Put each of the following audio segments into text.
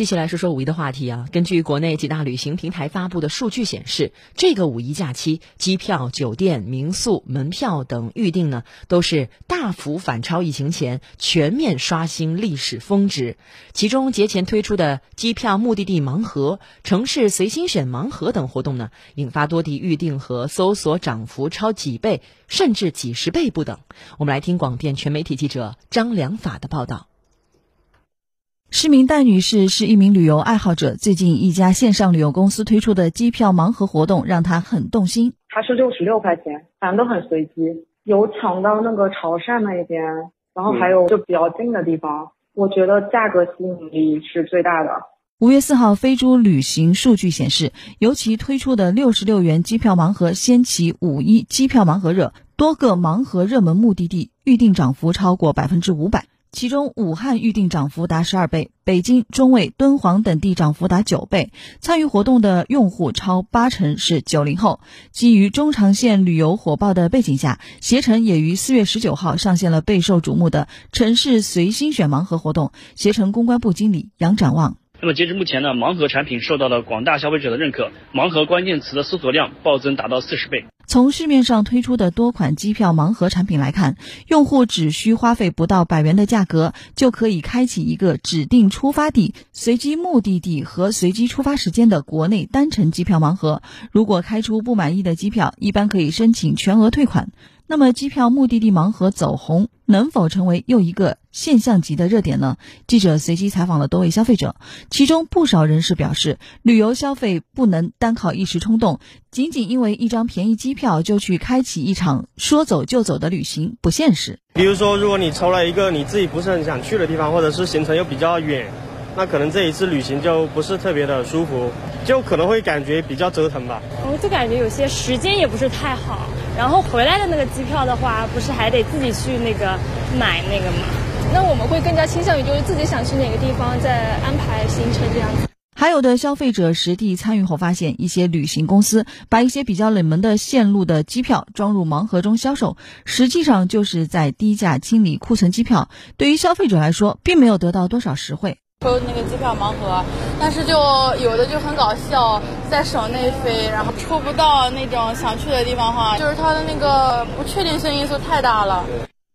接下来说说五一的话题啊。根据国内几大旅行平台发布的数据显示，这个五一假期机票、酒店、民宿、门票等预订呢，都是大幅反超疫情前，全面刷新历史峰值。其中节前推出的机票目的地盲盒、城市随心选盲盒等活动呢，引发多地预订和搜索涨幅超几倍，甚至几十倍不等。我们来听广电全媒体记者张良法的报道。施明戴女士是一名旅游爱好者，最近一家线上旅游公司推出的机票盲盒活动让她很动心。它是六十六块钱，反正都很随机，有抢到那个潮汕那一边，然后还有就比较近的地方，我觉得价格吸引力是最大的。五月四号，飞猪旅行数据显示，由其推出的六十六元机票盲盒掀起五一机票盲盒热，多个盲盒热门目的地预订涨幅超过百分之五百。其中，武汉预定涨幅达十二倍，北京、中卫、敦煌等地涨幅达九倍。参与活动的用户超八成是九零后。基于中长线旅游火爆的背景下，携程也于四月十九号上线了备受瞩目的城市随心选盲盒活动。携程公关部经理杨展望。那么截至目前呢，盲盒产品受到了广大消费者的认可，盲盒关键词的搜索量暴增达到四十倍。从市面上推出的多款机票盲盒产品来看，用户只需花费不到百元的价格，就可以开启一个指定出发地、随机目的地和随机出发时间的国内单程机票盲盒。如果开出不满意的机票，一般可以申请全额退款。那么，机票目的地盲盒走红，能否成为又一个现象级的热点呢？记者随机采访了多位消费者，其中不少人士表示，旅游消费不能单靠一时冲动，仅仅因为一张便宜机票就去开启一场说走就走的旅行不现实。比如说，如果你抽了一个你自己不是很想去的地方，或者是行程又比较远，那可能这一次旅行就不是特别的舒服，就可能会感觉比较折腾吧。我就感觉有些时间也不是太好。然后回来的那个机票的话，不是还得自己去那个买那个吗？那我们会更加倾向于就是自己想去哪个地方再安排行程这样子。还有的消费者实地参与后发现，一些旅行公司把一些比较冷门的线路的机票装入盲盒中销售，实际上就是在低价清理库存机票。对于消费者来说，并没有得到多少实惠。抽那个机票盲盒，但是就有的就很搞笑，在省内飞，然后抽不到那种想去的地方话，就是它的那个不确定性因素太大了。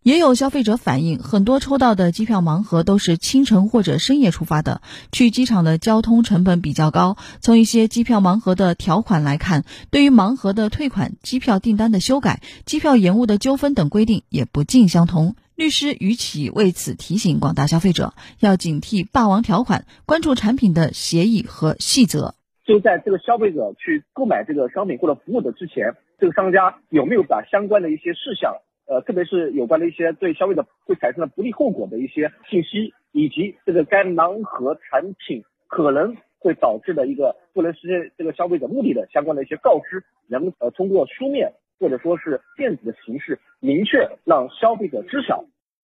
也有消费者反映，很多抽到的机票盲盒都是清晨或者深夜出发的，去机场的交通成本比较高。从一些机票盲盒的条款来看，对于盲盒的退款、机票订单的修改、机票延误的纠纷等规定也不尽相同。律师于启为此提醒广大消费者，要警惕霸王条款，关注产品的协议和细则。就在这个消费者去购买这个商品或者服务的之前，这个商家有没有把相关的一些事项，呃，特别是有关的一些对消费者会产生的不利后果的一些信息，以及这个该盲盒产品可能会导致的一个不能实现这个消费者目的的相关的一些告知，能呃通过书面或者说是电子的形式明确让消费者知晓。